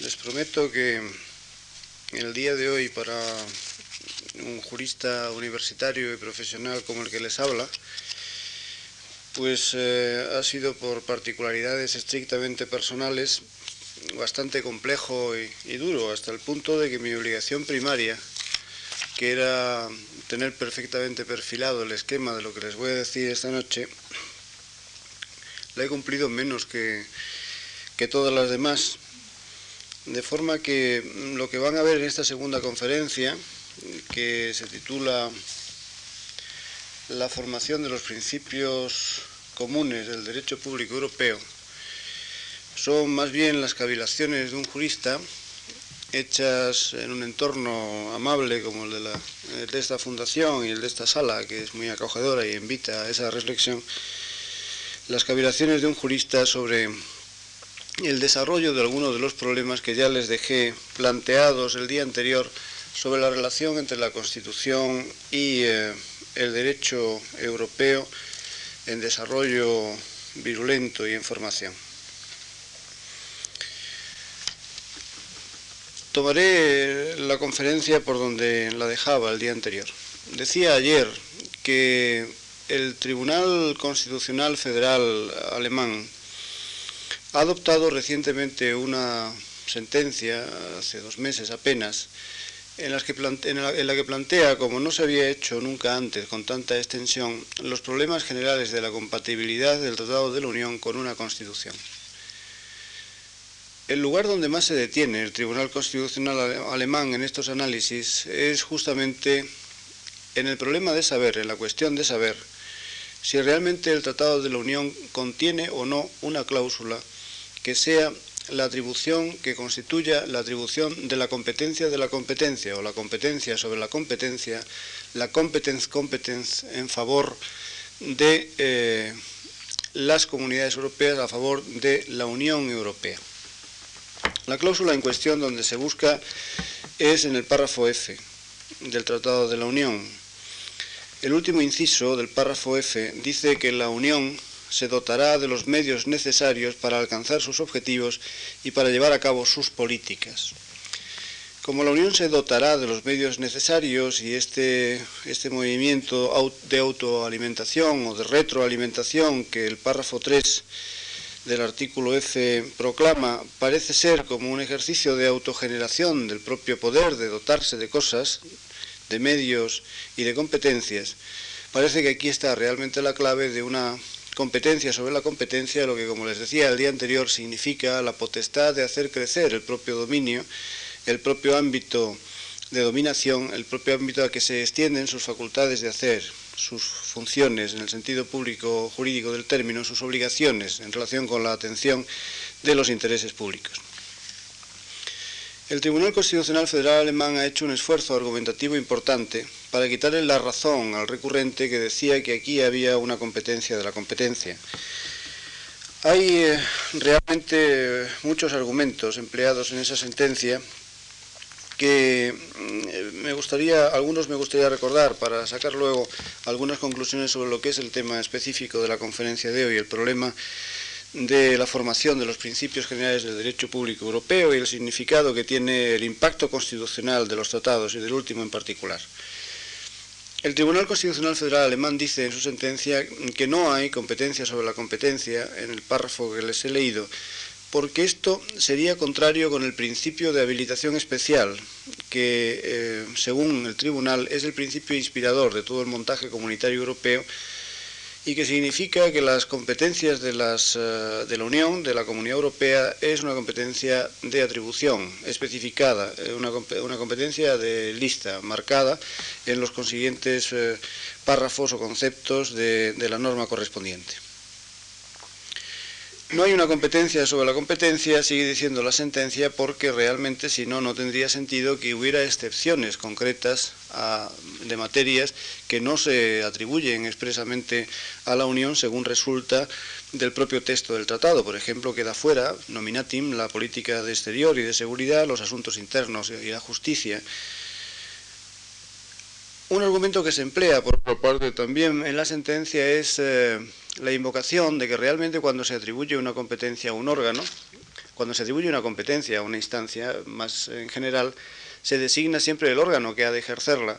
Les prometo que el día de hoy para un jurista universitario y profesional como el que les habla, pues eh, ha sido por particularidades estrictamente personales bastante complejo y, duro, hasta el punto de que mi obligación primaria, que era tener perfectamente perfilado el esquema de lo que les voy a decir esta noche, la he cumplido menos que, que todas las demás de forma que lo que van a ver en esta segunda conferencia, que se titula La formación de los principios comunes del derecho público europeo, son más bien las cavilaciones de un jurista hechas en un entorno amable como el de, la, de esta fundación y el de esta sala, que es muy acogedora y invita a esa reflexión, las cavilaciones de un jurista sobre el desarrollo de algunos de los problemas que ya les dejé planteados el día anterior sobre la relación entre la Constitución y eh, el derecho europeo en desarrollo virulento y en formación. Tomaré la conferencia por donde la dejaba el día anterior. Decía ayer que el Tribunal Constitucional Federal alemán ha adoptado recientemente una sentencia, hace dos meses apenas, en, las que en, la, que plantea, como no se había hecho nunca antes con tanta extensión, los problemas generales de la compatibilidad del Tratado de la Unión con una Constitución. El lugar donde más se detiene el Tribunal Constitucional alemán en estos análisis es justamente en el problema de saber, en la cuestión de saber si realmente el Tratado de la Unión contiene o no una cláusula que sea la atribución que constituya la atribución de la competencia de la competencia o la competencia sobre la competencia, la competence competence en favor de eh, las comunidades europeas, a favor de la Unión Europea. La cláusula en cuestión donde se busca es en el párrafo F del Tratado de la Unión. El último inciso del párrafo F dice que la Unión se dotará de los medios necesarios para alcanzar sus objetivos y para llevar a cabo sus políticas. Como la Unión se dotará de los medios necesarios y este, este movimiento de autoalimentación o de retroalimentación que el párrafo 3 del artículo F proclama parece ser como un ejercicio de autogeneración del propio poder de dotarse de cosas, de medios y de competencias, parece que aquí está realmente la clave de una competencia sobre la competencia, lo que, como les decía el día anterior, significa la potestad de hacer crecer el propio dominio, el propio ámbito de dominación, el propio ámbito a que se extienden sus facultades de hacer, sus funciones en el sentido público jurídico del término, sus obligaciones en relación con la atención de los intereses públicos. El Tribunal Constitucional Federal Alemán ha hecho un esfuerzo argumentativo importante para quitarle la razón al recurrente que decía que aquí había una competencia de la competencia. Hay eh, realmente muchos argumentos empleados en esa sentencia que mm, me gustaría, algunos me gustaría recordar para sacar luego algunas conclusiones sobre lo que es el tema específico de la conferencia de hoy, el problema de la formación de los principios generales del derecho público europeo y el significado que tiene el impacto constitucional de los tratados y del último en particular. El Tribunal Constitucional Federal alemán dice en su sentencia que no hay competencia sobre la competencia en el párrafo que les he leído, porque esto sería contrario con el principio de habilitación especial, que eh, según el Tribunal es el principio inspirador de todo el montaje comunitario europeo y que significa que las competencias de, las, eh, de la Unión, de la Comunidad Europea, es una competencia de atribución especificada, eh, una, una competencia de lista marcada en los consiguientes eh, párrafos o conceptos de, de la norma correspondiente. No hay una competencia sobre la competencia, sigue diciendo la sentencia, porque realmente si no, no tendría sentido que hubiera excepciones concretas de materias que no se atribuyen expresamente a la Unión según resulta del propio texto del tratado. Por ejemplo, queda fuera, nominatim, la política de exterior y de seguridad, los asuntos internos y la justicia. Un argumento que se emplea por parte también en la sentencia es... Eh, la invocación de que realmente cuando se atribuye una competencia a un órgano, cuando se atribuye una competencia a una instancia más en general, se designa siempre el órgano que ha de ejercerla.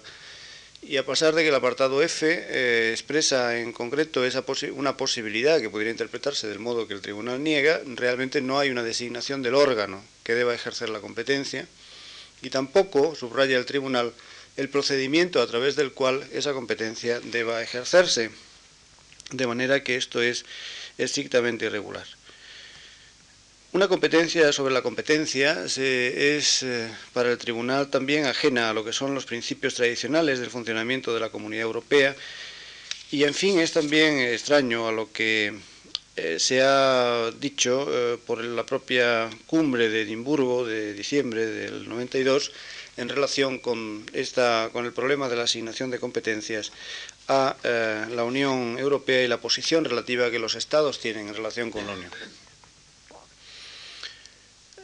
Y a pesar de que el apartado F eh, expresa en concreto esa una posibilidad que podría interpretarse del modo que el tribunal niega, realmente no hay una designación del órgano que deba ejercer la competencia y tampoco, subraya el tribunal, el procedimiento a través del cual esa competencia deba ejercerse. De manera que esto es estrictamente irregular. Una competencia sobre la competencia es eh, para el tribunal también ajena a lo que son los principios tradicionales del funcionamiento de la Comunidad Europea y en fin es también extraño a lo que eh, se ha dicho eh, por la propia cumbre de Edimburgo de diciembre del 92 en relación con, esta, con el problema de la asignación de competencias a la Unión Europea y la posición relativa que los Estados tienen en relación con la Unión.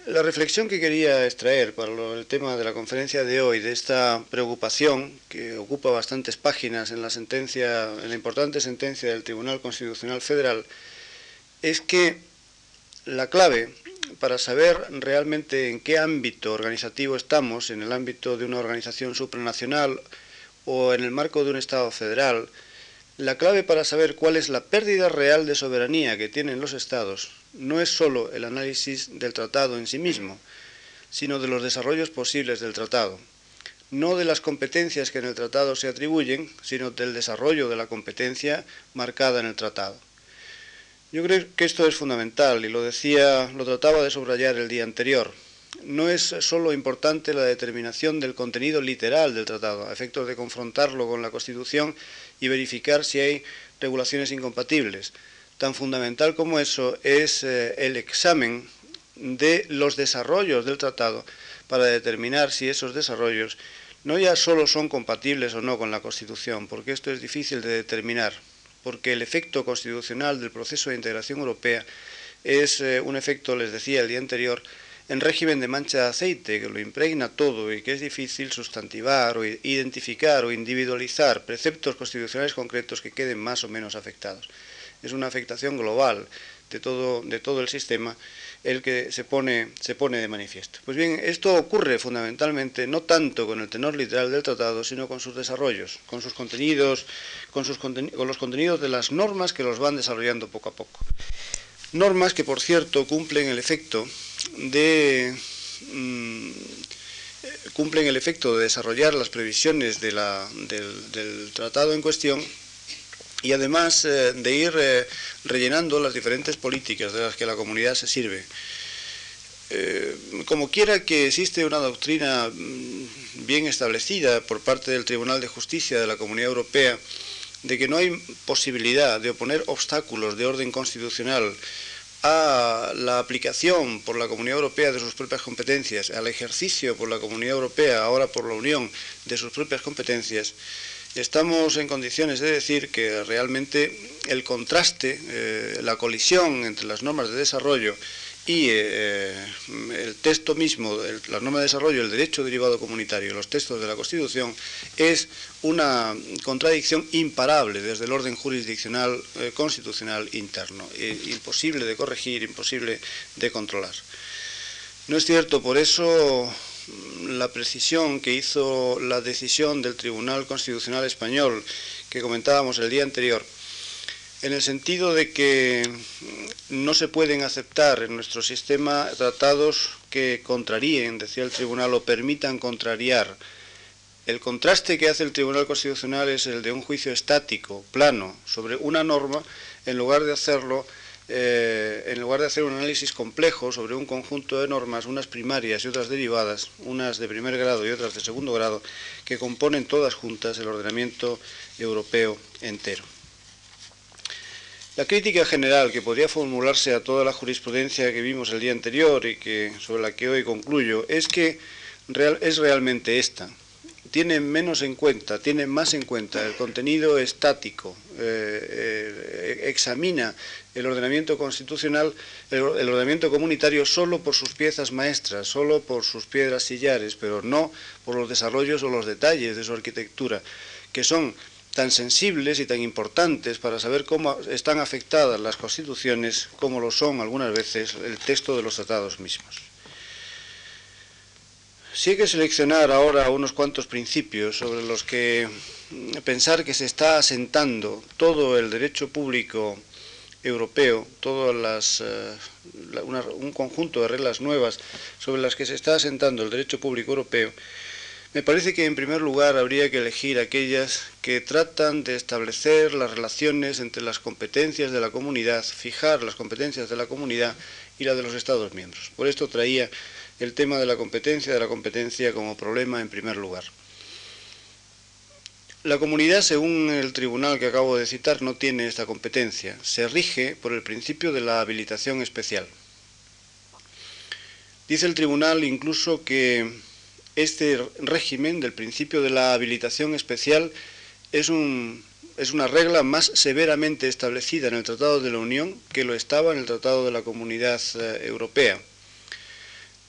La reflexión que quería extraer para el tema de la conferencia de hoy, de esta preocupación que ocupa bastantes páginas en la sentencia, en la importante sentencia del Tribunal Constitucional Federal, es que la clave para saber realmente en qué ámbito organizativo estamos, en el ámbito de una organización supranacional o en el marco de un Estado federal, la clave para saber cuál es la pérdida real de soberanía que tienen los Estados no es sólo el análisis del tratado en sí mismo, sino de los desarrollos posibles del tratado, no de las competencias que en el tratado se atribuyen, sino del desarrollo de la competencia marcada en el tratado. Yo creo que esto es fundamental y lo decía, lo trataba de subrayar el día anterior. No es sólo importante la determinación del contenido literal del tratado, a efectos de confrontarlo con la Constitución y verificar si hay regulaciones incompatibles, tan fundamental como eso es eh, el examen de los desarrollos del tratado para determinar si esos desarrollos no ya solo son compatibles o no con la Constitución, porque esto es difícil de determinar, porque el efecto constitucional del proceso de integración europea es eh, un efecto, les decía el día anterior, en régimen de mancha de aceite, que lo impregna todo y que es difícil sustantivar o identificar o individualizar preceptos constitucionales concretos que queden más o menos afectados es una afectación global de todo, de todo el sistema el que se pone, de manifiesto. Pues bien, esto ocurre fundamentalmente no tanto con el tenor literal del tratado, sino con sus desarrollos, con sus contenidos, con, sus con los contenidos de las normas que los van desarrollando poco a poco. Normas que, por cierto, cumplen el efecto de... Mm, cumplen el efecto de desarrollar las previsiones del, tratado en cuestión y además eh, de ir eh, rellenando las diferentes políticas de las que la comunidad se sirve. Eh, como quiera que existe una doctrina mm, bien establecida por parte del Tribunal de Justicia de la Comunidad Europea de que no hay posibilidad de oponer obstáculos de orden constitucional a la aplicación por la Comunidad Europea de sus propias competencias, al ejercicio por la Comunidad Europea, ahora por la Unión, de sus propias competencias, estamos en condiciones de decir que realmente el contraste, eh, la colisión entre las normas de desarrollo y eh, el texto mismo, la norma de desarrollo, el derecho derivado comunitario, los textos de la Constitución, es una contradicción imparable desde el orden jurisdiccional eh, constitucional interno, imposible de corregir, imposible de controlar. No es cierto, por eso la precisión que hizo la decisión del Tribunal Constitucional Español que comentábamos el día anterior, en el sentido de que no se pueden aceptar en nuestro sistema tratados que contraríen, decía el Tribunal, o permitan contrariar. El contraste que hace el Tribunal Constitucional es el de un juicio estático, plano, sobre una norma, en lugar de hacerlo eh, en lugar de hacer un análisis complejo sobre un conjunto de normas, unas primarias y otras derivadas, unas de primer grado y otras de segundo grado, que componen todas juntas el ordenamiento europeo entero. La crítica general que podría formularse a toda la jurisprudencia que vimos el día anterior y que, sobre la que hoy concluyo es que es realmente esta. Tiene menos en cuenta, tiene más en cuenta el contenido estático, eh, eh, examina el ordenamiento constitucional, el, ordenamiento comunitario solo por sus piezas maestras, solo por sus piedras sillares, pero no por los desarrollos o los detalles de su arquitectura, que son tan sensibles y tan importantes para saber cómo están afectadas las constituciones como lo son algunas veces el texto de los tratados mismos. Si hay que seleccionar ahora unos cuantos principios sobre los que pensar que se está asentando todo el derecho público europeo, todo las, eh, un conjunto de reglas nuevas sobre las que se está asentando el derecho público europeo, me parece que en primer lugar habría que elegir aquellas que tratan de establecer las relaciones entre las competencias de la comunidad, fijar las competencias de la comunidad y las de los Estados miembros. Por esto traía el tema de la competencia de la competencia como problema en primer lugar. La comunidad, según el tribunal que acabo de citar, no tiene esta competencia. Se rige por el principio de la habilitación especial. Dice el tribunal incluso que este régimen del principio de la habilitación especial es, una regla más severamente establecida en el Tratado de la Unión que lo estaba en el Tratado de la Comunidad eh, Europea.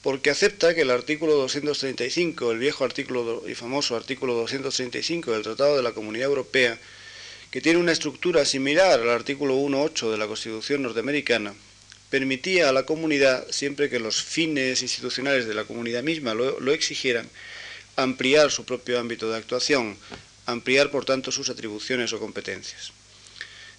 Porque acepta que el artículo 235, el viejo artículo y famoso artículo 235 del Tratado de la Comunidad Europea, que tiene una estructura similar al artículo 1.8 de la Constitución norteamericana, permitía a la comunidad, siempre que los fines institucionales de la comunidad misma lo, exigieran, ampliar su propio ámbito de actuación, ampliar por tanto sus atribuciones o competencias.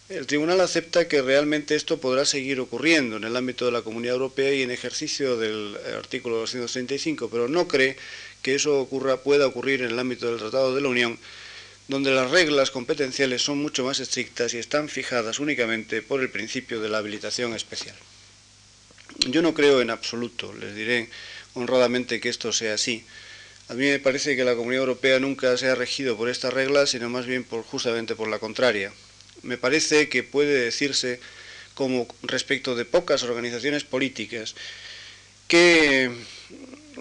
El tribunal acepta que realmente esto podrá seguir ocurriendo en el ámbito de la Comunidad Europea y en ejercicio del artículo 235, pero no cree que eso pueda ocurrir en el ámbito del Tratado de la Unión, donde las reglas competenciales son mucho más estrictas y están fijadas únicamente por el principio de la habilitación especial. Yo no creo en absoluto, les diré honradamente que esto sea así. A mí me parece que la Comunidad Europea nunca se ha regido por estas reglas, sino más bien por, justamente por la contraria me parece que puede decirse como respecto de pocas organizaciones políticas que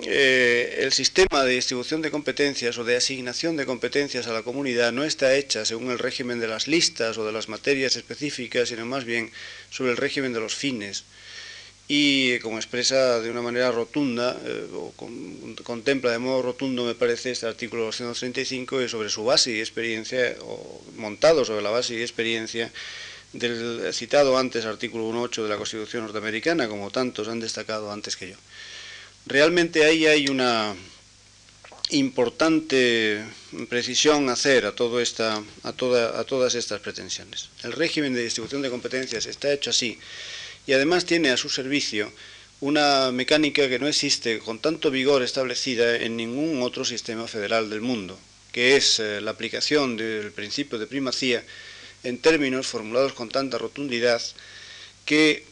eh, el sistema de distribución de competencias o de asignación de competencias a la comunidad no está hecha según el régimen de las listas o de las materias específicas, sino más bien sobre el régimen de los fines y como expresa de una manera rotunda, eh, o contempla de modo rotundo, me parece, este artículo 235 sobre su base y experiencia, o montado sobre la base y experiencia del citado antes artículo 1.8 de la Constitución norteamericana, como tantos han destacado antes que yo. Realmente ahí hay una importante precisión hacer a, todo esta, a, toda, a todas estas pretensiones. El régimen de distribución de competencias está hecho así y además tiene a su servicio una mecánica que no existe con tanto vigor establecida en ningún otro sistema federal del mundo, que es eh, la aplicación del principio de primacía en términos formulados con tanta rotundidad que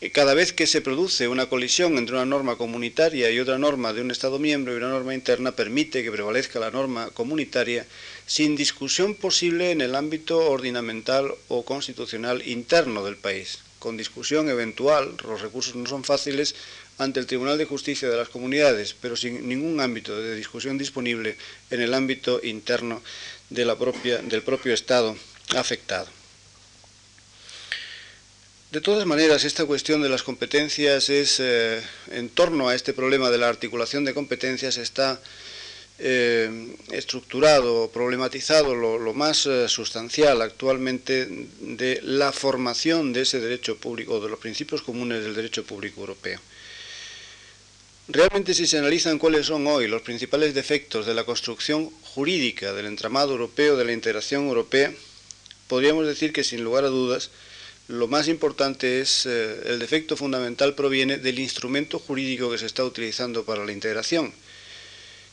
eh, cada vez que se produce una colisión entre una norma comunitaria y otra norma de un Estado miembro y una norma interna, permite que prevalezca la norma comunitaria sin discusión posible en el ámbito ordinamental o constitucional interno del país con discusión eventual, los recursos no son fáciles, ante el Tribunal de Justicia de las Comunidades, pero sin ningún ámbito de discusión disponible en el ámbito interno del propio Estado afectado. De todas maneras, esta cuestión de las competencias es, eh, en torno a este problema de la articulación de competencias, está eh, estructurado, problematizado lo, más eh, sustancial actualmente de la formación de ese derecho público, de los principios comunes del derecho público europeo. Realmente si se analizan cuáles son hoy los principales defectos de la construcción jurídica del entramado europeo, de la integración europea, podríamos decir que sin lugar a dudas lo más importante es eh, el defecto fundamental proviene del instrumento jurídico que se está utilizando para la integración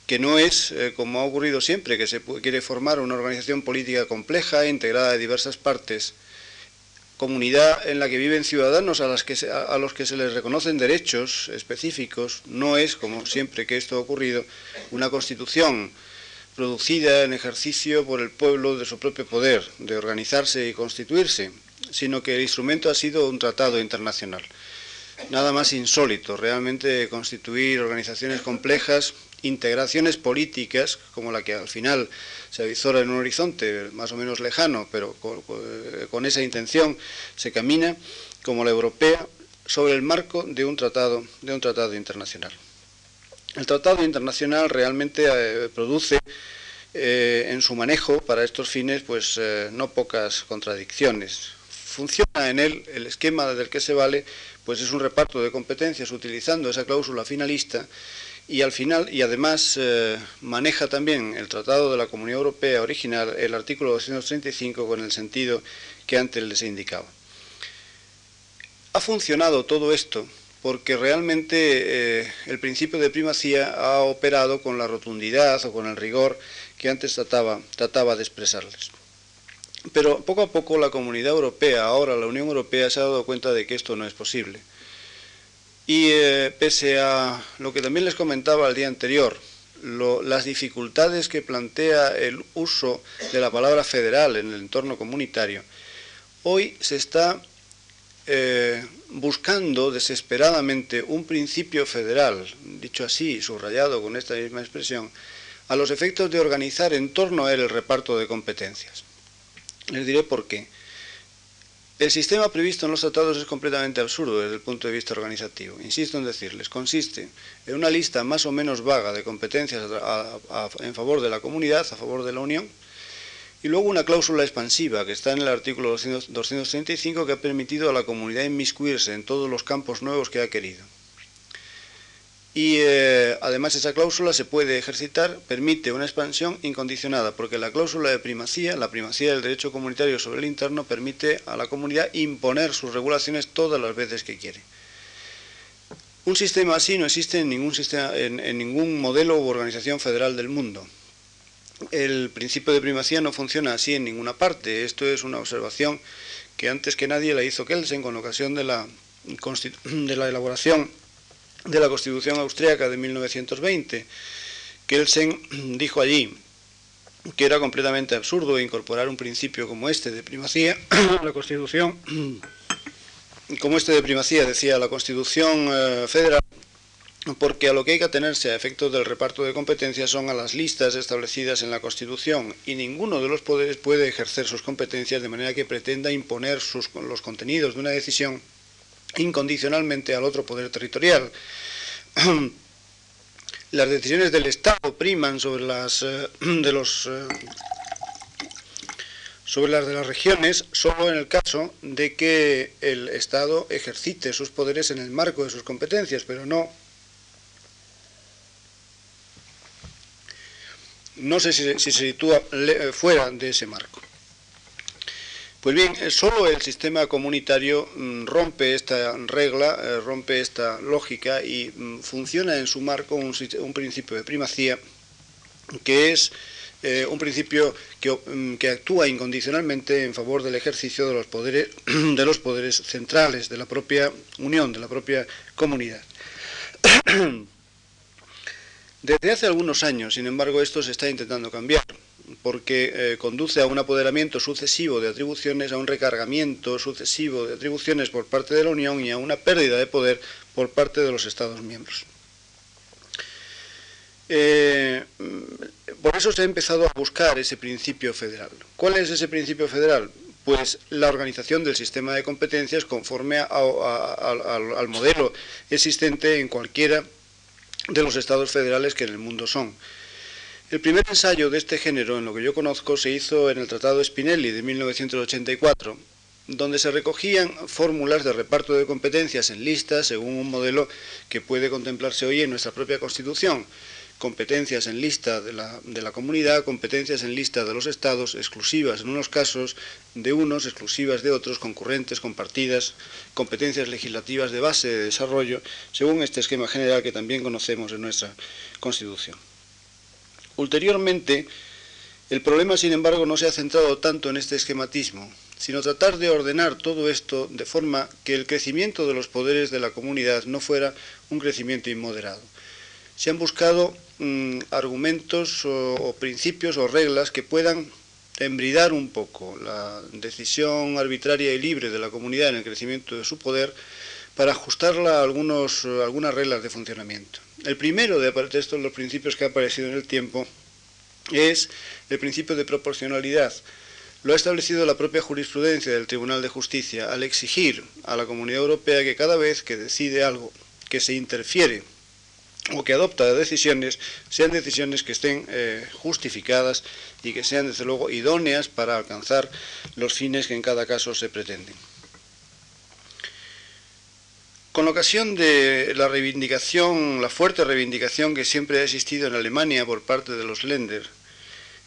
que no es, eh, como ha ocurrido siempre, que se quiere formar una organización política compleja, integrada de diversas partes, comunidad en la que viven ciudadanos a, las que a los que se les reconocen derechos específicos, no es, como siempre que esto ha ocurrido, una constitución producida en ejercicio por el pueblo de su propio poder, de organizarse y constituirse, sino que el instrumento ha sido un tratado internacional. Nada más insólito, realmente constituir organizaciones complejas integraciones políticas, como la que al final se avisora en un horizonte más o menos lejano, pero con, esa intención se camina, como la europea, sobre el marco de un tratado, de un tratado internacional. El tratado internacional realmente eh, produce eh, en su manejo para estos fines pues no pocas contradicciones. Funciona en él el esquema del que se vale, pues es un reparto de competencias utilizando esa cláusula finalista y al final, y además maneja también el Tratado de la Comunidad Europea original, el artículo 235, con el sentido que antes les he indicado. Ha funcionado todo esto porque realmente eh, el principio de primacía ha operado con la rotundidad o con el rigor que antes trataba, trataba de expresarles. Pero poco a poco la comunidad europea, ahora la Unión Europea, se ha dado cuenta de que esto no es posible. Y eh, pese a lo que también les comentaba el día anterior, las dificultades que plantea el uso de la palabra federal en el entorno comunitario, hoy se está eh, buscando desesperadamente un principio federal, dicho así, subrayado con esta misma expresión, a los efectos de organizar en torno a él el reparto de competencias. Les diré por qué. El sistema previsto en los tratados es completamente absurdo desde el punto de vista organizativo. Insisto en decirles, consiste en una lista más o menos vaga de competencias en favor de la comunidad, a favor de la Unión, y luego una cláusula expansiva que está en el artículo 235 que ha permitido a la comunidad inmiscuirse en todos los campos nuevos que ha querido. Y eh, además esa cláusula se puede ejercitar, permite una expansión incondicionada, porque la cláusula de primacía, la primacía del derecho comunitario sobre el interno, permite a la comunidad imponer sus regulaciones todas las veces que quiere. Un sistema así no existe en ningún, sistema, en ningún modelo u organización federal del mundo el principio de primacía no funciona así en ninguna parte. Esto es una observación que antes que nadie la hizo Kelsen con ocasión de la, de la elaboración de la Constitución austríaca de 1920. Kelsen dijo allí que era completamente absurdo incorporar un principio como este de primacía a la Constitución, como este de primacía, decía la Constitución eh, federal, porque a lo que hay que atenerse a efectos del reparto de competencias son a las listas establecidas en la Constitución y ninguno de los poderes puede ejercer sus competencias de manera que pretenda imponer los contenidos de una decisión incondicionalmente al otro poder territorial. Las decisiones del Estado priman sobre las eh, de los eh, sobre las de las regiones solo en el caso de que el Estado ejercite sus poderes en el marco de sus competencias, pero no no sé si, se sitúa fuera de ese marco. Pues bien, eh, solo el sistema comunitario mm, rompe esta regla, eh, rompe esta lógica y mm, funciona en su marco un, principio de primacía que es eh, un principio que, mm, que, actúa incondicionalmente en favor del ejercicio de los poderes de los poderes centrales de la propia unión, de la propia comunidad. Desde hace algunos años, sin embargo, esto se está intentando cambiar, porque eh, conduce a un apoderamiento sucesivo de atribuciones, a un recargamiento sucesivo de atribuciones por parte de la Unión y a una pérdida de poder por parte de los Estados miembros. Eh, por eso se ha empezado a buscar ese principio federal. ¿Cuál es ese principio federal? Pues la organización del sistema de competencias conforme al modelo existente en cualquiera de los estados federales que en el mundo son. El primer ensayo de este género, en lo que yo conozco, se hizo en el Tratado Spinelli de 1984, donde se recogían fórmulas de reparto de competencias en listas según un modelo que puede contemplarse hoy en nuestra propia Constitución. Competencias en lista de la, de la comunidad, competencias en lista de los estados, exclusivas en unos casos de unos, exclusivas de otros, concurrentes, compartidas, competencias legislativas de base de desarrollo, según este esquema general que también conocemos en nuestra Constitución. Ulteriormente, el problema, sin embargo, no se ha centrado tanto en este esquematismo, sino tratar de ordenar todo esto de forma que el crecimiento de los poderes de la comunidad no fuera un crecimiento inmoderado. Se han buscado mm, argumentos o, principios o reglas que puedan embridar un poco la decisión arbitraria y libre de la comunidad en el crecimiento de su poder para ajustarla a algunos, algunas reglas de funcionamiento. El primero de estos los principios que ha aparecido en el tiempo es el principio de proporcionalidad. Lo ha establecido la propia jurisprudencia del Tribunal de Justicia al exigir a la Comunidad Europea que cada vez que decide algo que se interfiere o que adopta decisiones sean decisiones que estén eh, justificadas y que sean desde luego idóneas para alcanzar los fines que en cada caso se pretenden. Con ocasión de la reivindicación, la fuerte reivindicación que siempre ha existido en Alemania por parte de los Länder,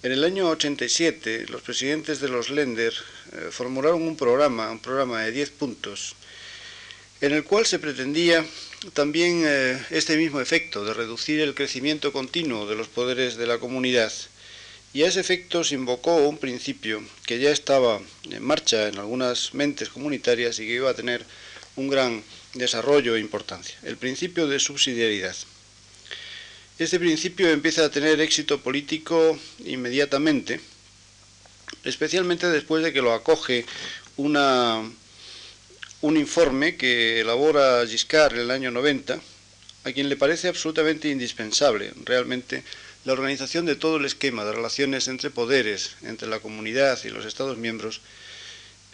en el año 87 los presidentes de los Länder eh, formularon un programa, un programa de 10 puntos, en el cual se pretendía también eh, este mismo efecto de reducir el crecimiento continuo de los poderes de la comunidad. Y a ese efecto se invocó un principio que ya estaba en marcha en algunas mentes comunitarias y que iba a tener un gran desarrollo e importancia, el principio de subsidiariedad. Este principio empieza a tener éxito político inmediatamente, especialmente después de que lo acoge una, un informe que elabora Giscard en el año 90, a quien le parece absolutamente indispensable realmente la organización de todo el esquema de relaciones entre poderes, entre la comunidad y los Estados miembros,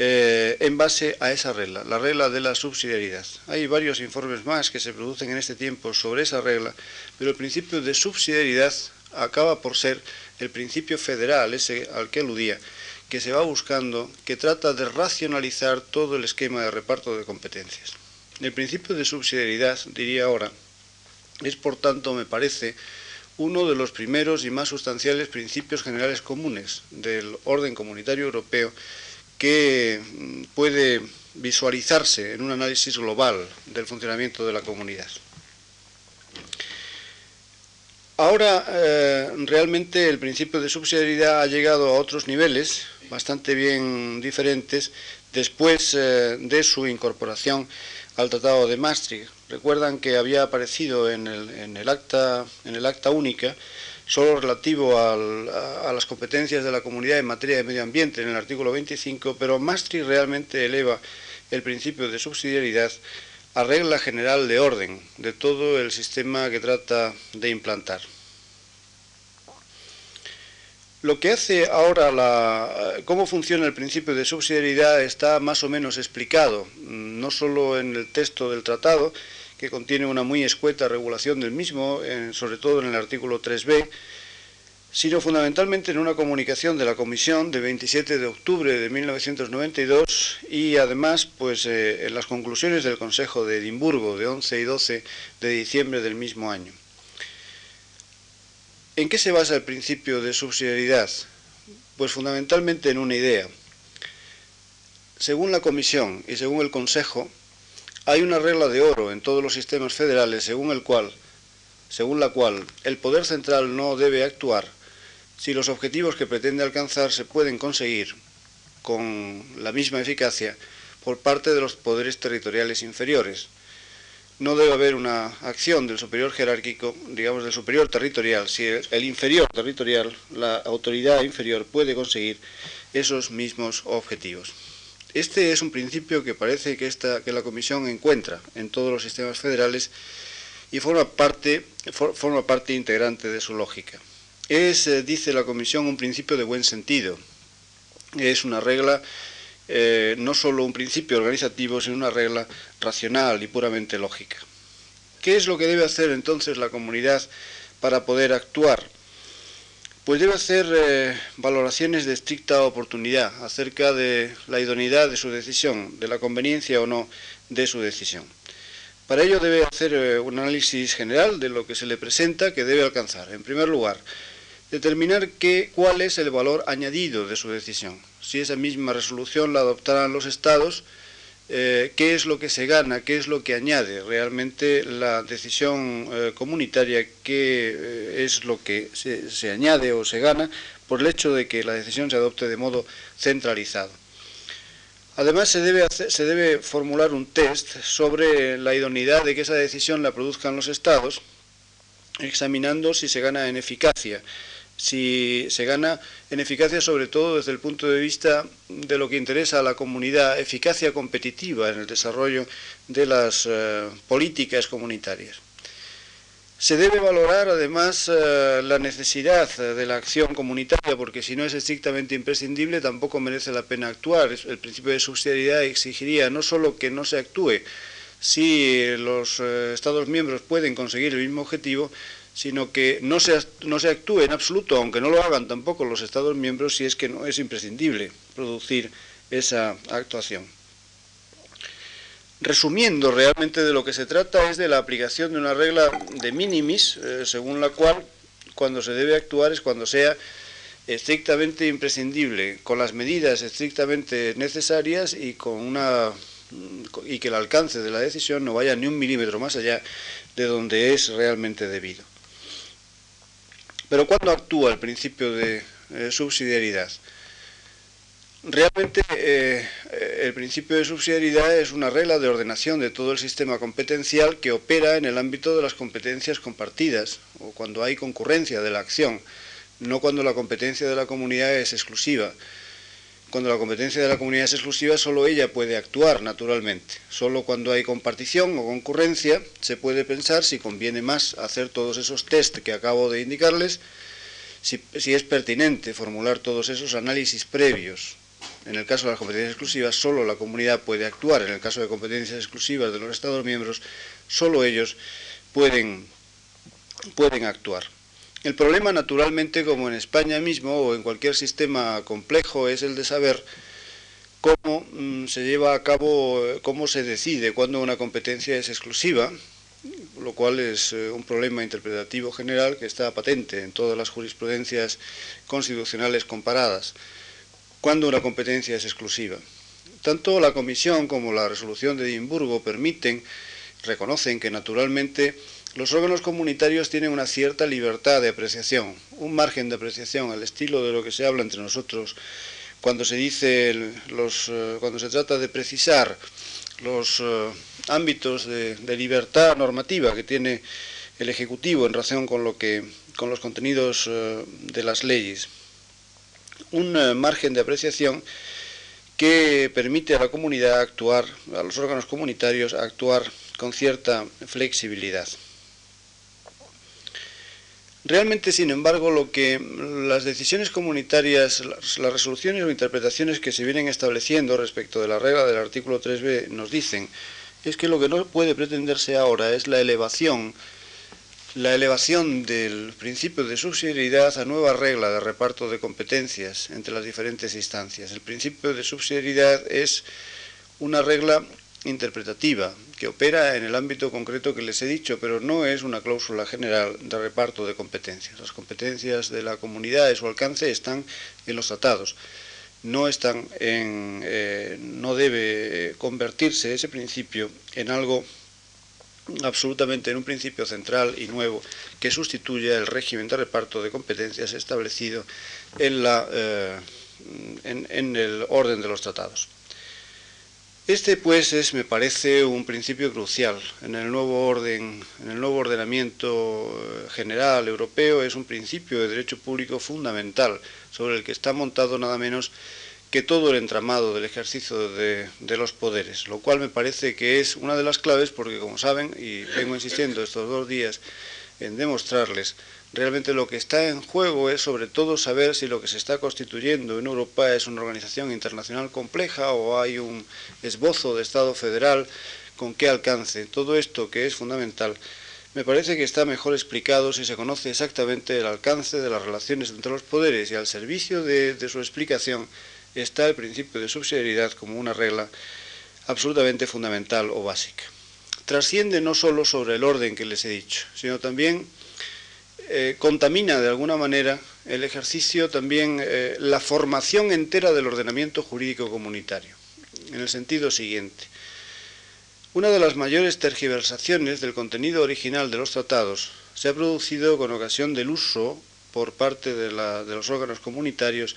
eh, en base a esa regla, la regla de la subsidiariedad. Hay varios informes más que se producen en este tiempo sobre esa regla, pero el principio de subsidiariedad acaba por ser el principio federal, ese al que aludía, que se va buscando, que trata de racionalizar todo el esquema de reparto de competencias. El principio de subsidiariedad, diría ahora, es por tanto, me parece, uno de los primeros y más sustanciales principios generales comunes del orden comunitario europeo que mm, puede visualizarse en un análisis global del funcionamiento de la comunidad. Ahora, eh, realmente el principio de subsidiariedad ha llegado a otros niveles bastante bien diferentes después eh, de su incorporación al Tratado de Maastricht. Recuerdan que había aparecido en el, acta, en el acta única solo relativo a, las competencias de la comunidad en materia de medio ambiente en el artículo 25, pero Maastricht realmente eleva el principio de subsidiariedad a regla general de orden de todo el sistema que trata de implantar. Lo que hace ahora la, cómo funciona el principio de subsidiariedad está más o menos explicado, no solo en el texto del tratado, que contiene una muy escueta regulación del mismo, sobre todo en el artículo 3b, sino fundamentalmente en una comunicación de la Comisión de 27 de octubre de 1992 y además pues, eh, en las conclusiones del Consejo de Edimburgo de 11 y 12 de diciembre del mismo año. ¿En qué se basa el principio de subsidiariedad? Pues fundamentalmente en una idea. Según la Comisión y según el Consejo, hay una regla de oro en todos los sistemas federales según, el cual, según la cual el poder central no debe actuar si los objetivos que pretende alcanzar se pueden conseguir con la misma eficacia por parte de los poderes territoriales inferiores. No debe haber una acción del superior jerárquico, digamos del superior territorial, si el inferior territorial, la autoridad inferior, puede conseguir esos mismos objetivos. Este es un principio que parece que, esta, que la Comisión encuentra en todos los sistemas federales y forma parte, integrante de su lógica. Es, eh, dice la Comisión, un principio de buen sentido. Es una regla, eh, no solo un principio organizativo, sino una regla racional y puramente lógica. ¿Qué es lo que debe hacer entonces la comunidad para poder actuar? Pues debe hacer eh, valoraciones de estricta oportunidad acerca de la idoneidad de su decisión, de la conveniencia o no de su decisión. Para ello debe hacer eh, un análisis general de lo que se le presenta que debe alcanzar. En primer lugar, determinar cuál es el valor añadido de su decisión. Si esa misma resolución la adoptarán los estados, eh, qué es lo que se gana, qué es lo que añade realmente la decisión eh, comunitaria, qué eh, es lo que se, añade o se gana por el hecho de que la decisión se adopte de modo centralizado. Además, se debe, se debe formular un test sobre la idoneidad de que esa decisión la produzcan los estados, examinando si se gana en eficacia, si se gana en eficacia sobre todo desde el punto de vista de lo que interesa a la comunidad, eficacia competitiva en el desarrollo de las eh, políticas comunitarias. Se debe valorar además eh, la necesidad de la acción comunitaria, porque si no es estrictamente imprescindible tampoco merece la pena actuar. El principio de subsidiariedad exigiría no solo que no se actúe, si los eh, Estados miembros pueden conseguir el mismo objetivo, sino que no se, no se actúe en absoluto, aunque no lo hagan tampoco los Estados miembros, si es que no es imprescindible producir esa actuación. Resumiendo, realmente de lo que se trata es de la aplicación de una regla de minimis, eh, según la cual cuando se debe actuar es cuando sea estrictamente imprescindible, con las medidas estrictamente necesarias y con una y que el alcance de la decisión no vaya ni un milímetro más allá de donde es realmente debido. Pero ¿cuándo actúa el principio de eh, subsidiariedad? Realmente eh, el principio de subsidiariedad es una regla de ordenación de todo el sistema competencial que opera en el ámbito de las competencias compartidas o cuando hay concurrencia de la acción, no cuando la competencia de la comunidad es exclusiva. Cuando la competencia de la comunidad es exclusiva, solo ella puede actuar naturalmente. Solo cuando hay compartición o concurrencia se puede pensar si conviene más hacer todos esos test que acabo de indicarles, si, es pertinente formular todos esos análisis previos. En el caso de las competencias exclusivas, solo la comunidad puede actuar. En el caso de competencias exclusivas de los Estados miembros, solo ellos pueden, pueden actuar. El problema, naturalmente, como en España mismo o en cualquier sistema complejo, es el de saber cómo mm, se lleva a cabo, cómo se decide cuando una competencia es exclusiva, lo cual es eh, un problema interpretativo general que está patente en todas las jurisprudencias constitucionales comparadas, cuando una competencia es exclusiva. Tanto la Comisión como la resolución de Edimburgo permiten, reconocen que naturalmente los órganos comunitarios tienen una cierta libertad de apreciación, un margen de apreciación al estilo de lo que se habla entre nosotros cuando se dice los, eh, cuando se trata de precisar los eh, ámbitos de, libertad normativa que tiene el ejecutivo en relación con lo que con los contenidos eh, de las leyes. Un margen de apreciación que permite a la comunidad actuar, a los órganos comunitarios actuar con cierta flexibilidad. Realmente, sin embargo, lo que las decisiones comunitarias, las, resoluciones o interpretaciones que se vienen estableciendo respecto de la regla del artículo 3b nos dicen es que lo que no puede pretenderse ahora es la elevación la elevación del principio de subsidiariedad a nueva regla de reparto de competencias entre las diferentes instancias. El principio de subsidiariedad es una regla interpretativa que opera en el ámbito concreto que les he dicho, pero no es una cláusula general de reparto de competencias. Las competencias de la comunidad y su alcance están en los tratados. No, están en, eh, no debe convertirse ese principio en algo absolutamente en un principio central y nuevo que sustituya el régimen de reparto de competencias establecido en, la, eh, en el orden de los tratados. Este, pues, es, me parece, un principio crucial. En el nuevo orden, en el nuevo ordenamiento eh, general europeo, es un principio de derecho público fundamental sobre el que está montado nada menos que todo el entramado del ejercicio de, de, los poderes, lo cual me parece que es una de las claves porque, como saben, y vengo insistiendo estos dos días en demostrarles, Realmente lo que está en juego es sobre todo saber si lo que se está constituyendo en Europa es una organización internacional compleja o hay un esbozo de Estado federal con qué alcance. Todo esto que es fundamental me parece que está mejor explicado si se conoce exactamente el alcance de las relaciones entre los poderes y al servicio de, de su explicación está el principio de subsidiariedad como una regla absolutamente fundamental o básica. Trasciende no solo sobre el orden que les he dicho, sino también eh, contamina de alguna manera el ejercicio también, eh, la formación entera del ordenamiento jurídico comunitario, en el sentido siguiente. Una de las mayores tergiversaciones del contenido original de los tratados se ha producido con ocasión del uso por parte de, de los órganos comunitarios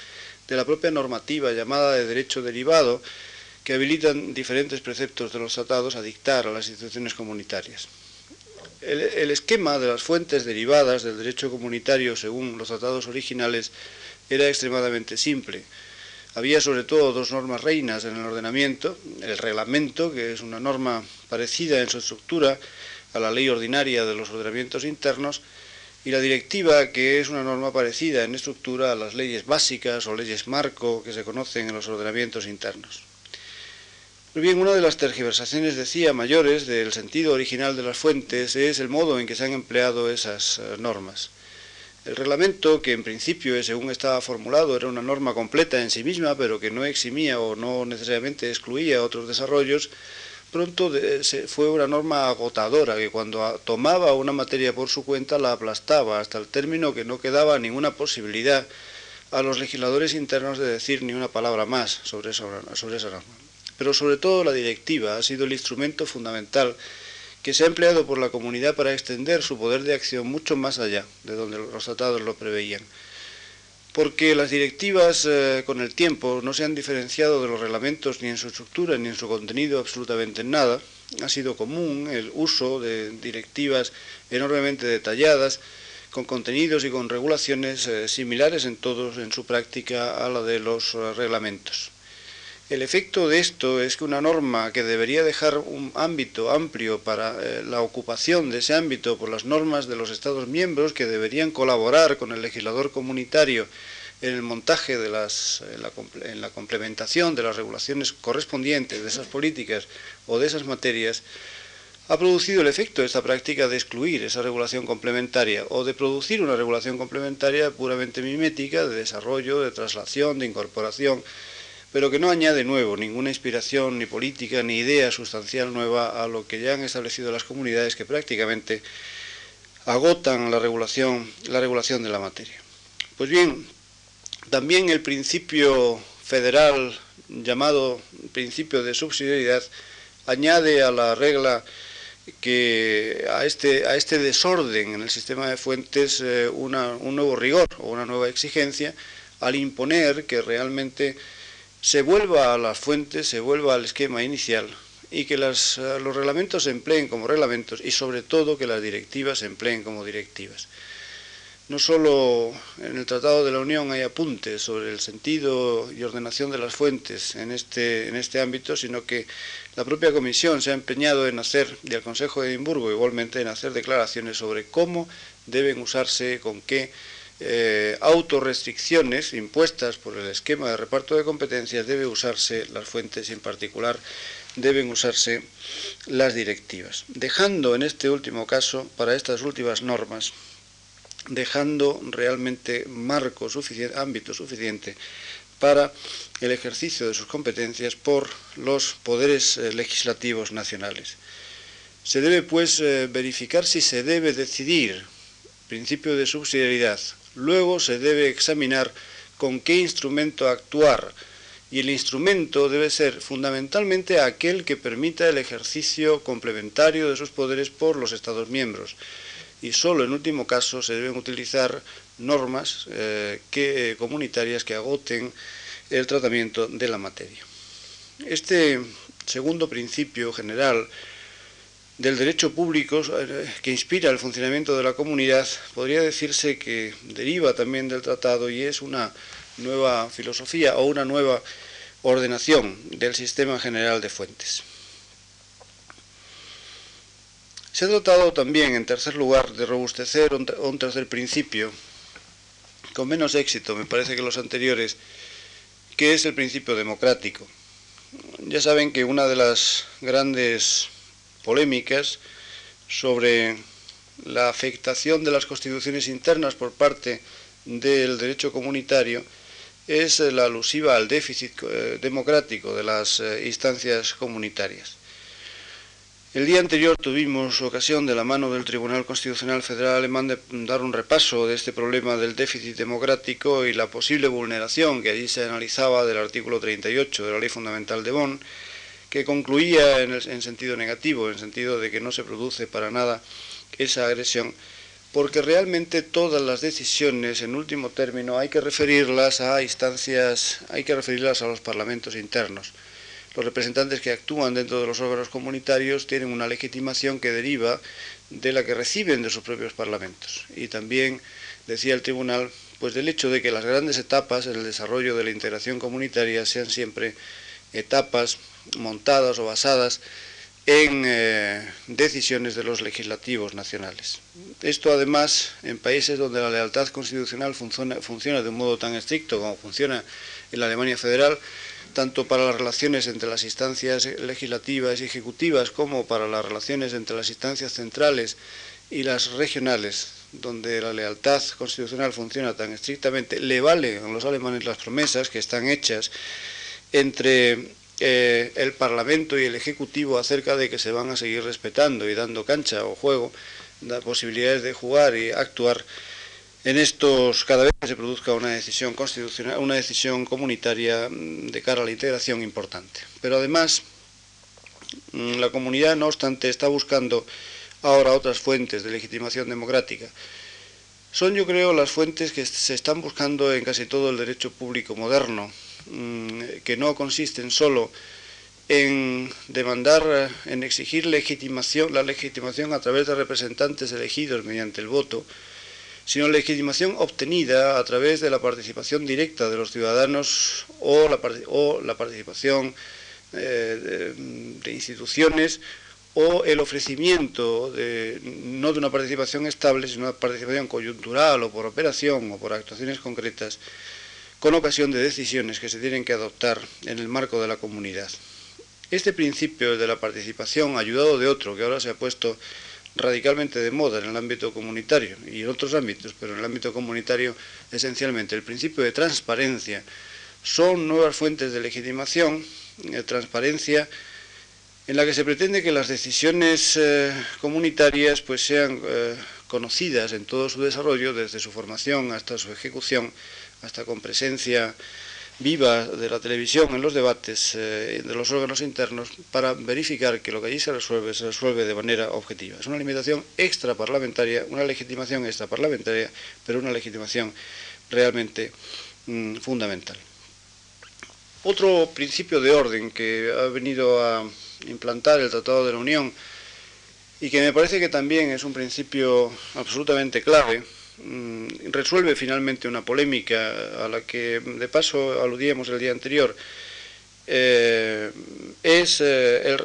de la propia normativa llamada de derecho derivado que habilitan diferentes preceptos de los tratados a dictar a las instituciones comunitarias. El, esquema de las fuentes derivadas del derecho comunitario según los tratados originales era extremadamente simple. Había sobre todo dos normas reinas en el ordenamiento, el reglamento, que es una norma parecida en su estructura a la ley ordinaria de los ordenamientos internos, y la directiva, que es una norma parecida en estructura a las leyes básicas o leyes marco que se conocen en los ordenamientos internos. Bien, una de las tergiversaciones, decía, mayores del sentido original de las fuentes es el modo en que se han empleado esas eh, normas. El reglamento, que en principio, según estaba formulado, era una norma completa en sí misma, pero que no eximía o no necesariamente excluía otros desarrollos, pronto fue una norma agotadora, que cuando tomaba una materia por su cuenta la aplastaba hasta el término que no quedaba ninguna posibilidad a los legisladores internos de decir ni una palabra más sobre esa, sobre esa norma pero sobre todo la directiva ha sido el instrumento fundamental que se ha empleado por la comunidad para extender su poder de acción mucho más allá de donde los tratados lo preveían. Porque las directivas eh, con el tiempo no se han diferenciado de los reglamentos ni en su estructura ni en su contenido absolutamente en nada. Ha sido común el uso de directivas enormemente detalladas, con contenidos y con regulaciones eh, similares en todos en su práctica a la de los eh, reglamentos. El efecto de esto es que una norma que debería dejar un ámbito amplio para eh, la ocupación de ese ámbito por las normas de los Estados miembros que deberían colaborar con el legislador comunitario en el montaje de las, en la, en la complementación de las regulaciones correspondientes de esas políticas o de esas materias, ha producido el efecto de esta práctica de excluir esa regulación complementaria o de producir una regulación complementaria puramente mimética de desarrollo, de traslación, de incorporación pero que no añade nuevo ninguna inspiración ni política ni idea sustancial nueva a lo que ya han establecido las comunidades que prácticamente agotan la regulación, la regulación de la materia. Pues bien, también el principio federal llamado principio de subsidiariedad añade a la regla que a este, a este desorden en el sistema de fuentes eh, un nuevo rigor o una nueva exigencia al imponer que realmente se vuelva a las fuentes, se vuelva al esquema inicial y que eh, los reglamentos se empleen como reglamentos y sobre todo que las directivas se empleen como directivas. No solo en el Tratado de la Unión hay apuntes sobre el sentido y ordenación de las fuentes en este, en este ámbito, sino que la propia Comisión se ha empeñado en hacer, y el Consejo de Edimburgo igualmente, en hacer declaraciones sobre cómo deben usarse, con qué eh, autorrestricciones impuestas por el esquema de reparto de competencias debe usarse las fuentes y en particular deben usarse las directivas, dejando en este último caso, para estas últimas normas, dejando realmente marco suficiente, ámbito suficiente para el ejercicio de sus competencias por los poderes eh, legislativos nacionales. Se debe, pues, eh, verificar si se debe decidir, principio de subsidiariedad, Luego se debe examinar con qué instrumento actuar y el instrumento debe ser fundamentalmente aquel que permita el ejercicio complementario de sus poderes por los Estados miembros. Y solo en último caso se deben utilizar normas eh, que, comunitarias que agoten el tratamiento de la materia. Este segundo principio general del derecho público eh, que inspira el funcionamiento de la comunidad podría decirse que deriva también del tratado y es una nueva filosofía o una nueva ordenación del sistema general de fuentes. Se ha tratado también, en tercer lugar, de robustecer un tercer principio, con menos éxito, me parece que los anteriores, que es el principio democrático. Ya saben que una de las grandes polémicas sobre la afectación de las constituciones internas por parte del derecho comunitario es la alusiva al déficit eh, democrático de las eh, instancias comunitarias. El día anterior tuvimos ocasión de la mano del Tribunal Constitucional Federal Alemán de dar un repaso de este problema del déficit democrático y la posible vulneración que allí se analizaba del artículo 38 de la Ley Fundamental de Bonn que concluía en, sentido negativo, en sentido de que no se produce para nada esa agresión, porque realmente todas las decisiones, en último término, hay que referirlas a instancias, hay que referirlas a los parlamentos internos. Los representantes que actúan dentro de los órganos comunitarios tienen una legitimación que deriva de la que reciben de sus propios parlamentos. Y también, decía el tribunal, pues del hecho de que las grandes etapas en el desarrollo de la integración comunitaria sean siempre etapas montadas o basadas en eh, decisiones de los legislativos nacionales. Esto además en países donde la lealtad constitucional funciona, funciona, de un modo tan estricto como funciona en la Alemania federal, tanto para las relaciones entre las instancias legislativas y ejecutivas como para las relaciones entre las instancias centrales y las regionales, donde la lealtad constitucional funciona tan estrictamente, le valen a los alemanes las promesas que están hechas entre eh, el Parlamento y el Ejecutivo acerca de que se van a seguir respetando y dando cancha o juego, da posibilidades de jugar y actuar en estos, cada vez que se produzca una decisión constitucional, una decisión comunitaria mm, de cara a la integración importante. Pero además, mm, la comunidad, no obstante, está buscando ahora otras fuentes de legitimación democrática. Son, yo creo, las fuentes que se están buscando en casi todo el derecho público moderno, que no consisten solo en demandar, en exigir legitimación, la legitimación a través de representantes elegidos mediante el voto, sino legitimación obtenida a través de la participación directa de los ciudadanos o la, participación eh, de, instituciones o el ofrecimiento de, no de una participación estable, sino una participación coyuntural o por operación o por actuaciones concretas con ocasión de decisiones que se tienen que adoptar en el marco de la comunidad. Este principio de la participación, ayudado de otro que ahora se ha puesto radicalmente de moda en el ámbito comunitario y en otros ámbitos, pero en el ámbito comunitario esencialmente el principio de transparencia, son nuevas fuentes de legitimación, de transparencia en la que se pretende que las decisiones eh, comunitarias pues sean eh, conocidas en todo su desarrollo, desde su formación hasta su ejecución, hasta con presencia viva de la televisión en los debates eh, de los órganos internos para verificar que lo que allí se resuelve se resuelve de manera objetiva. Es una limitación extraparlamentaria, una legitimación extraparlamentaria, pero una legitimación realmente mm, fundamental. Otro principio de orden que ha venido a implantar el Tratado de la Unión y que me parece que también es un principio absolutamente clave Mm, resuelve finalmente una polémica a la que de paso aludíamos el día anterior. Eh, es eh,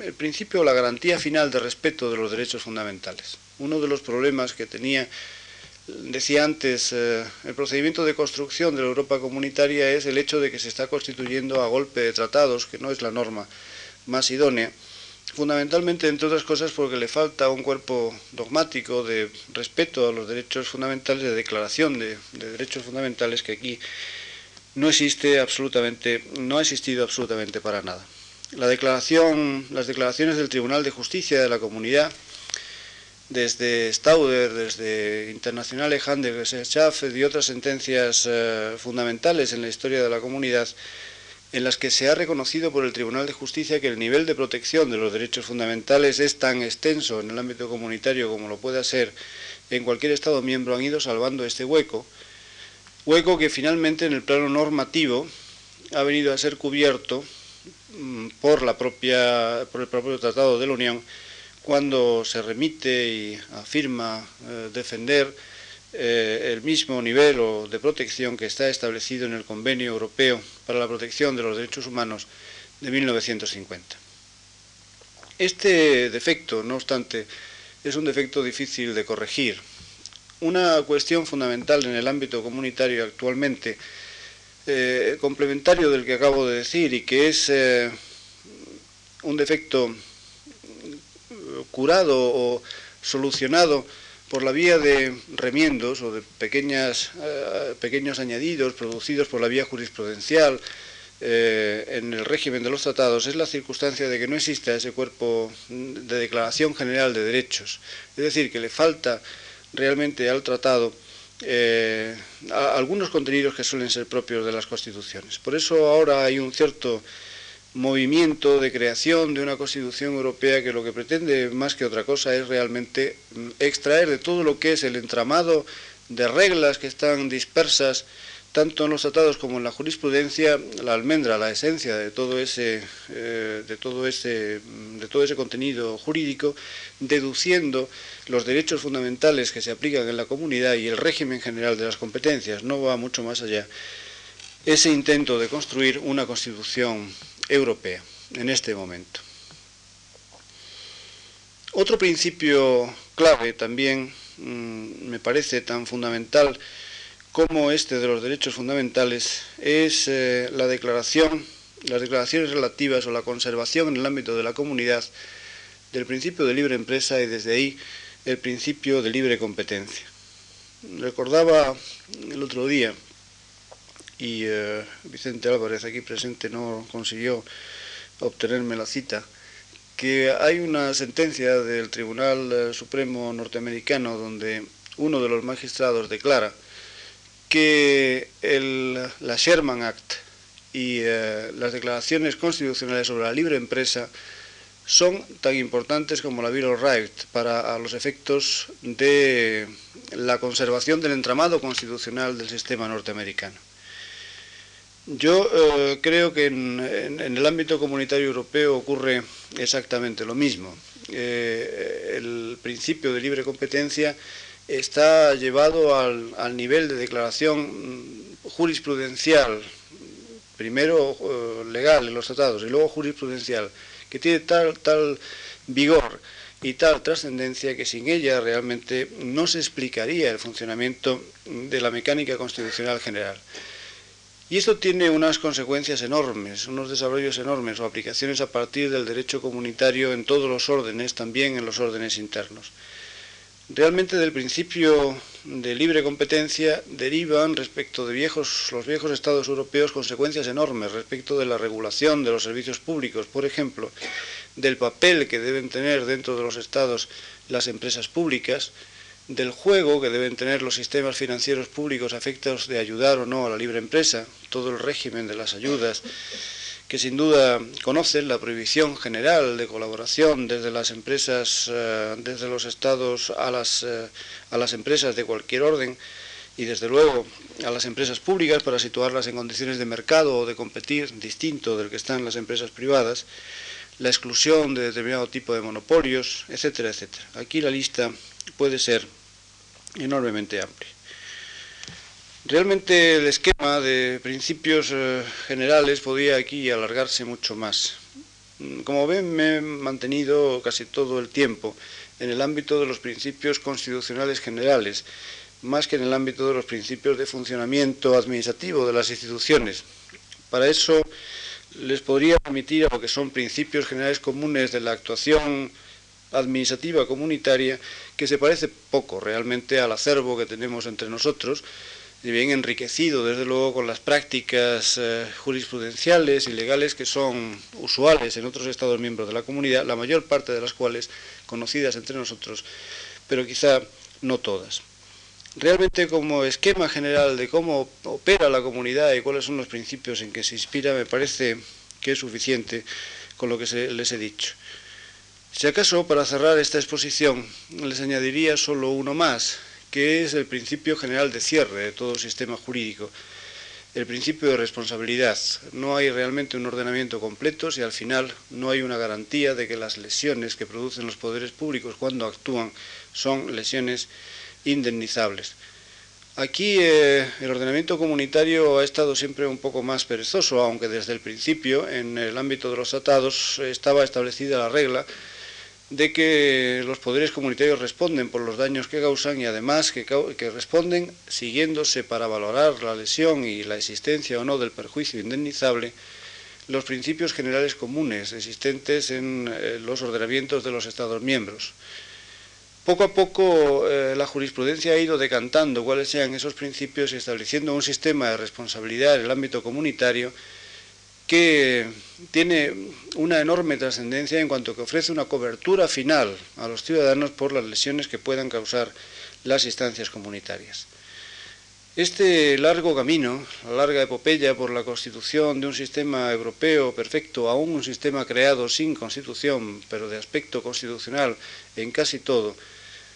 el, principio la garantía final de respeto de los derechos fundamentales. Uno de los problemas que tenía, decía antes, eh, el procedimiento de construcción de la Europa comunitaria es el hecho de que se está constituyendo a golpe de tratados, que no es la norma más idónea, fundamentalmente, entre otras cosas, porque le falta un cuerpo dogmático de respeto a los derechos fundamentales, de declaración de, derechos fundamentales que aquí no existe absolutamente, no ha existido absolutamente para nada. La declaración, las declaraciones del Tribunal de Justicia de la Comunidad, desde Stauder, desde Internacional Handel, Schaff y otras sentencias eh, fundamentales en la historia de la comunidad, en las que se ha reconocido por el Tribunal de Justicia que el nivel de protección de los derechos fundamentales es tan extenso en el ámbito comunitario como lo puede ser en cualquier Estado miembro, han ido salvando este hueco, hueco que finalmente en el plano normativo ha venido a ser cubierto mm, por, la propia, por el propio Tratado de la Unión cuando se remite y afirma eh, defender eh, el mismo nivel de protección que está establecido en el Convenio Europeo para la Protección de los Derechos Humanos de 1950. Este defecto, no obstante, es un defecto difícil de corregir. Una cuestión fundamental en el ámbito comunitario actualmente, eh, complementario del que acabo de decir y que es eh, un defecto curado o solucionado por la vía de remiendos o de pequeñas, eh, pequeños añadidos producidos por la vía jurisprudencial eh, en el régimen de los tratados es la circunstancia de que no exista ese cuerpo de declaración general de derechos. Es decir, que le falta realmente al tratado eh, algunos contenidos que suelen ser propios de las constituciones. Por eso ahora hay un cierto movimiento de creación de una Constitución Europea que lo que pretende más que otra cosa es realmente mm, extraer de todo lo que es el entramado de reglas que están dispersas tanto en los tratados como en la jurisprudencia, la almendra, la esencia de todo ese, eh, de todo ese, mm, de todo ese contenido jurídico, deduciendo los derechos fundamentales que se aplican en la comunidad y el régimen general de las competencias. No va mucho más allá ese intento de construir una constitución europea en este momento. Otro principio clave también mm, me parece tan fundamental como este de los derechos fundamentales es eh, la declaración, las declaraciones relativas o la conservación en el ámbito de la comunidad del principio de libre empresa y desde ahí el principio de libre competencia. Recordaba el otro día, y eh, Vicente Álvarez aquí presente no consiguió obtenerme la cita, que hay una sentencia del Tribunal eh, Supremo norteamericano donde uno de los magistrados declara que la Sherman Act y eh, las declaraciones constitucionales sobre la libre empresa son tan importantes como la Bill of Rights para los efectos de la conservación del entramado constitucional del sistema norteamericano. Yo eh, creo que en, el ámbito comunitario europeo ocurre exactamente lo mismo. Eh, el principio de libre competencia está llevado al, nivel de declaración jurisprudencial, primero eh, legal en los tratados y luego jurisprudencial, que tiene tal, tal vigor y tal trascendencia que sin ella realmente no se explicaría el funcionamiento de la mecánica constitucional general. Y esto tiene unas consecuencias enormes, unos desarrollos enormes o aplicaciones a partir del derecho comunitario en todos los órdenes, también en los órdenes internos. Realmente del principio de libre competencia derivan respecto de los viejos estados europeos consecuencias enormes respecto de la regulación de los servicios públicos, por ejemplo, del papel que deben tener dentro de los estados las empresas públicas, del juego que deben tener los sistemas financieros públicos afectados de ayudar o no a la libre empresa, todo el régimen de las ayudas, que sin duda conocen la prohibición general de colaboración desde las empresas, eh, desde los estados a las, eh, a las empresas de cualquier orden y desde luego a las empresas públicas para situarlas en condiciones de mercado o de competir distinto del que están las empresas privadas, la exclusión de determinado tipo de monopolios, etcétera, etcétera. Aquí la lista puede ser enormemente amplia. Realmente el esquema de principios eh, generales podía aquí alargarse mucho más. Mm, como ven, me he mantenido casi todo el tiempo en el ámbito de los principios constitucionales generales, más que en el ámbito de los principios de funcionamiento administrativo de las instituciones. Para eso les podría permitir a lo que son principios generales comunes de la actuación administrativa comunitaria que se parece poco realmente al acervo que tenemos entre nosotros, y bien enriquecido desde luego con las prácticas eh, jurisprudenciales y legales que son usuales en otros Estados miembros de la comunidad, la mayor parte de las cuales conocidas entre nosotros, pero quizá no todas. Realmente como esquema general de cómo opera la comunidad y cuáles son los principios en que se inspira, me parece que es suficiente con lo que les he dicho. Si acaso, para cerrar esta exposición, les añadiría solo uno más, que es el principio general de cierre de todo sistema jurídico, el principio de responsabilidad. No hay realmente un ordenamiento completo si al final no hay una garantía de que las lesiones que producen los poderes públicos cuando actúan son lesiones indemnizables. Aquí eh, el ordenamiento comunitario ha estado siempre un poco más perezoso, aunque desde el principio en el ámbito de los tratados estaba establecida la regla de que los poderes comunitarios responden por los daños que causan y además que, responden siguiéndose para valorar la lesión y la existencia o no del perjuicio indemnizable los principios generales comunes existentes en eh, los ordenamientos de los Estados miembros. Poco a poco eh, la jurisprudencia ha ido decantando cuáles sean esos principios y estableciendo un sistema de responsabilidad en el ámbito comunitario que tiene una enorme trascendencia en cuanto que ofrece una cobertura final a los ciudadanos por las lesiones que puedan causar las instancias comunitarias. Este largo camino, la larga epopeya por la constitución de un sistema europeo perfecto, aún un sistema creado sin constitución, pero de aspecto constitucional en casi todo,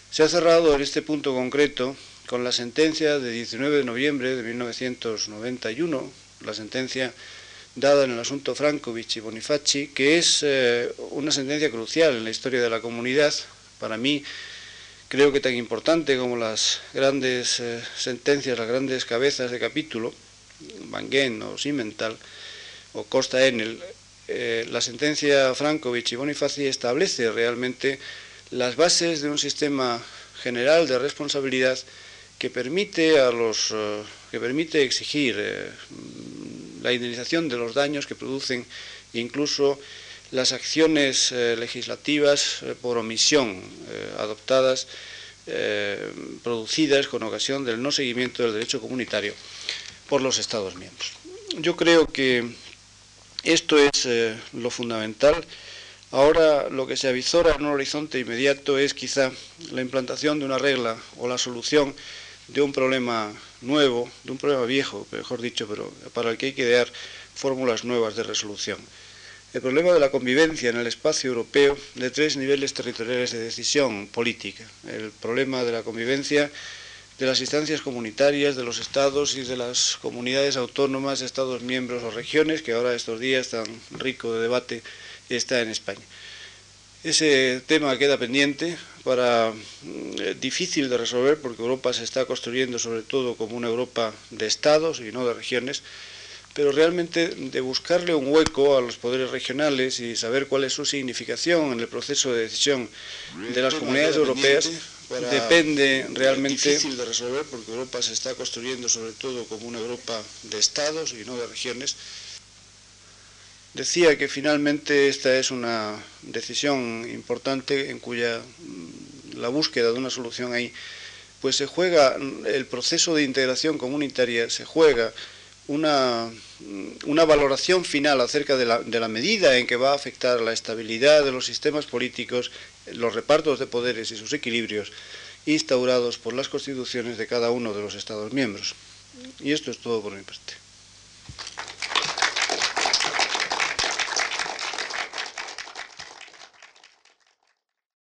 se ha cerrado en este punto concreto con la sentencia de 19 de noviembre de 1991, la sentencia dada en el asunto Frankovich y Bonifaci, que es eh, una sentencia crucial en la historia de la comunidad. Para mí, creo que tan importante como las grandes eh, sentencias, las grandes cabezas de capítulo, Van o Simental o Costa Enel, eh, la sentencia Frankovich y Bonifaci establece realmente las bases de un sistema general de responsabilidad que permite, a los, que permite exigir la indemnización de los daños que producen incluso las acciones eh, legislativas por omisión adoptadas, producidas con ocasión del no seguimiento del derecho comunitario por los Estados miembros. Yo creo que esto es lo fundamental. Ahora lo que se avisora en un horizonte inmediato es quizá la implantación de una regla o la solución de un problema nuevo, de un problema viejo, mejor dicho, pero para el que hay que idear fórmulas nuevas de resolución. El problema de la convivencia en el espacio europeo de tres niveles territoriales de decisión política. El problema de la convivencia de las instancias comunitarias, de los estados y de las comunidades autónomas, estados miembros o regiones, que ahora estos días tan rico de debate está en España. Ese tema queda pendiente, para mm, difícil de resolver porque Europa se está construyendo sobre todo como una Europa de estados y no de regiones, pero realmente de buscarle un hueco a los poderes regionales y saber cuál es su significación en el proceso de decisión de las comunidades europeas depende realmente difícil de resolver porque Europa se está construyendo sobre todo como una Europa de estados y no de regiones Decía que finalmente esta es una decisión importante en cuya mm, la búsqueda de una solución ahí, pues se juega el proceso de integración comunitaria, se juega una, mm, una valoración final acerca de la, de la medida en que va a afectar la estabilidad de los sistemas políticos, los repartos de poderes y sus equilibrios instaurados por las constituciones de cada uno de los Estados miembros. Y esto es todo por mi parte.